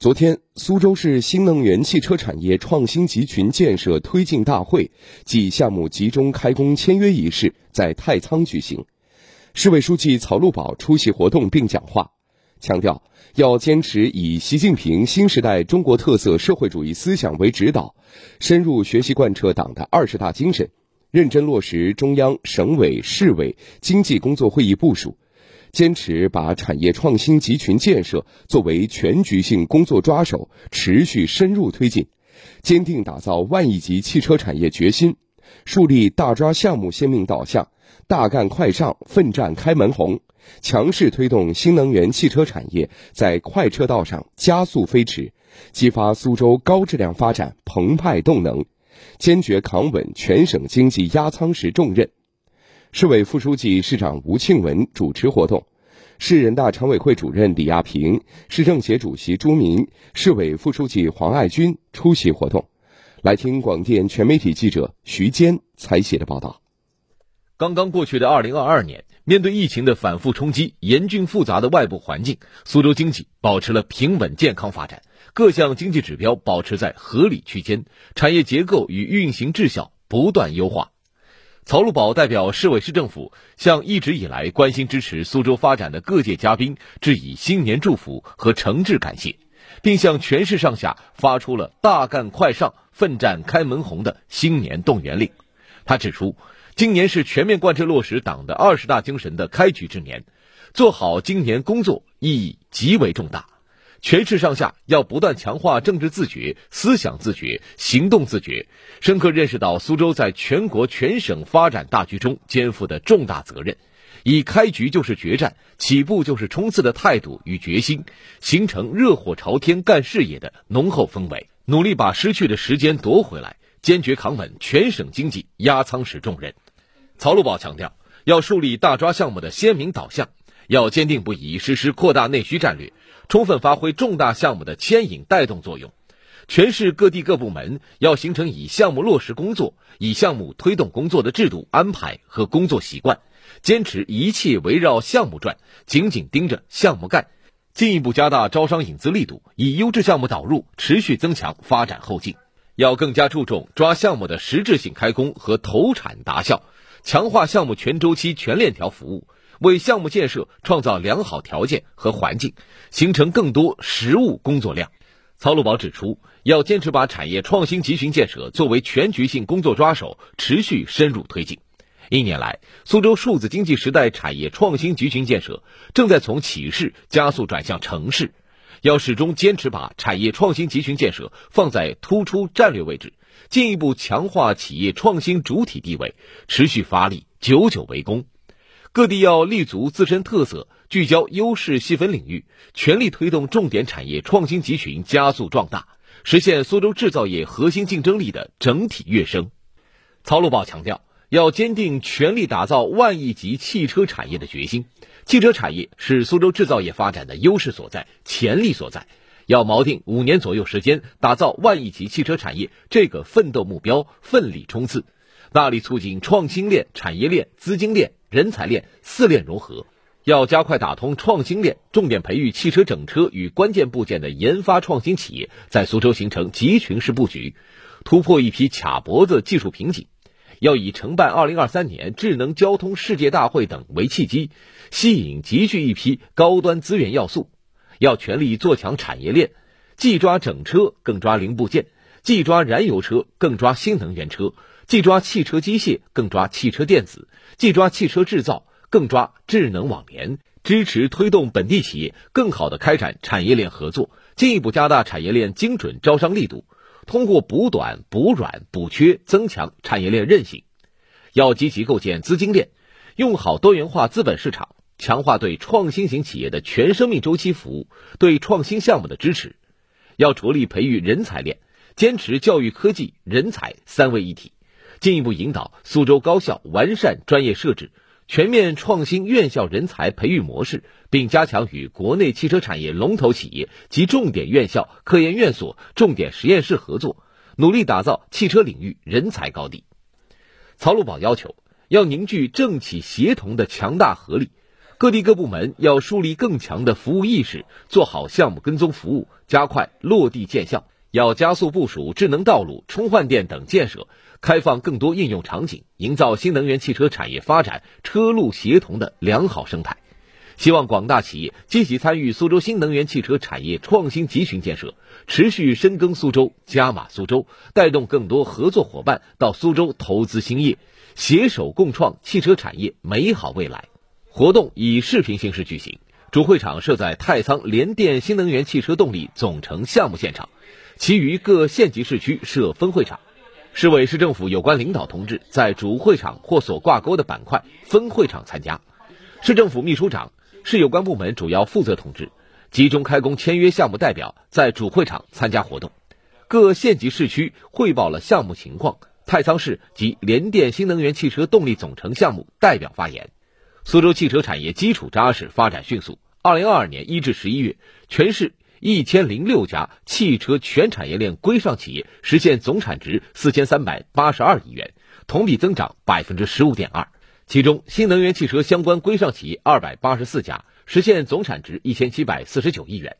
昨天，苏州市新能源汽车产业创新集群建设推进大会暨项目集中开工签约仪式在太仓举行。市委书记曹路宝出席活动并讲话，强调要坚持以习近平新时代中国特色社会主义思想为指导，深入学习贯彻党的二十大精神，认真落实中央、省委、市委经济工作会议部署。坚持把产业创新集群建设作为全局性工作抓手，持续深入推进，坚定打造万亿级汽车产业决心，树立大抓项目鲜明导向，大干快上，奋战开门红，强势推动新能源汽车产业在快车道上加速飞驰，激发苏州高质量发展澎湃动能，坚决扛稳全省经济压舱石重任。市委副书记、市长吴庆文主持活动，市人大常委会主任李亚平、市政协主席朱明、市委副书记黄爱军出席活动。来听广电全媒体记者徐坚采写的报道。刚刚过去的二零二二年，面对疫情的反复冲击、严峻复杂的外部环境，苏州经济保持了平稳健康发展，各项经济指标保持在合理区间，产业结构与运行质效不断优化。曹路宝代表市委市政府向一直以来关心支持苏州发展的各界嘉宾致以新年祝福和诚挚感谢，并向全市上下发出了“大干快上，奋战开门红”的新年动员令。他指出，今年是全面贯彻落实党的二十大精神的开局之年，做好今年工作意义极为重大。全市上下要不断强化政治自觉、思想自觉、行动自觉，深刻认识到苏州在全国全省发展大局中肩负的重大责任，以开局就是决战、起步就是冲刺的态度与决心，形成热火朝天干事业的浓厚氛围，努力把失去的时间夺回来，坚决扛稳全省经济压舱石重任。曹路宝强调，要树立大抓项目的鲜明导向，要坚定不移实施扩大内需战略。充分发挥重大项目的牵引带动作用，全市各地各部门要形成以项目落实工作、以项目推动工作的制度安排和工作习惯，坚持一切围绕项目转，紧紧盯着项目干，进一步加大招商引资力度，以优质项目导入持续增强发展后劲。要更加注重抓项目的实质性开工和投产达效，强化项目全周期全链条服务。为项目建设创造良好条件和环境，形成更多实务工作量。曹路宝指出，要坚持把产业创新集群建设作为全局性工作抓手，持续深入推进。一年来，苏州数字经济时代产业创新集群建设正在从企市加速转向城市，要始终坚持把产业创新集群建设放在突出战略位置，进一步强化企业创新主体地位，持续发力，久久为功。各地要立足自身特色，聚焦优势细分领域，全力推动重点产业创新集群加速壮大，实现苏州制造业核心竞争力的整体跃升。曹路宝强调，要坚定全力打造万亿级汽车产业的决心。汽车产业是苏州制造业发展的优势所在、潜力所在，要锚定五年左右时间打造万亿级汽车产业这个奋斗目标，奋力冲刺。大力促进创新链、产业链、资金链、人才链四链融合，要加快打通创新链，重点培育汽车整车与关键部件的研发创新企业，在苏州形成集群式布局，突破一批卡脖子技术瓶颈。要以承办2023年智能交通世界大会等为契机，吸引集聚一批高端资源要素。要全力做强产业链，既抓整车，更抓零部件；既抓燃油车，更抓新能源车。既抓汽车机械，更抓汽车电子；既抓汽车制造，更抓智能网联。支持推动本地企业更好地开展产业链合作，进一步加大产业链精准招商力度，通过补短、补软、补缺，增强产业链韧性。要积极构建资金链，用好多元化资本市场，强化对创新型企业的全生命周期服务，对创新项目的支持。要着力培育人才链，坚持教育、科技、人才三位一体。进一步引导苏州高校完善专业设置，全面创新院校人才培育模式，并加强与国内汽车产业龙头企业及重点院校、科研院所、重点实验室合作，努力打造汽车领域人才高地。曹路宝要求，要凝聚政企协同的强大合力，各地各部门要树立更强的服务意识，做好项目跟踪服务，加快落地见效。要加速部署智能道路、充换电等建设，开放更多应用场景，营造新能源汽车产业发展车路协同的良好生态。希望广大企业积极参与苏州新能源汽车产业创新集群建设，持续深耕苏州、加码苏州，带动更多合作伙伴到苏州投资兴业，携手共创汽车产业美好未来。活动以视频形式举行，主会场设在太仓联电新能源汽车动力总成项目现场。其余各县级市区设分会场，市委市政府有关领导同志在主会场或所挂钩的板块分会场参加。市政府秘书长、市有关部门主要负责同志、集中开工签约项目代表在主会场参加活动。各县级市区汇报了项目情况。太仓市及联电新能源汽车动力总成项目代表发言。苏州汽车产业基础扎实，发展迅速。二零二二年一至十一月，全市。一千零六家汽车全产业链规上企业实现总产值四千三百八十二亿元，同比增长百分之十五点二。其中，新能源汽车相关规上企业二百八十四家，实现总产值一千七百四十九亿元。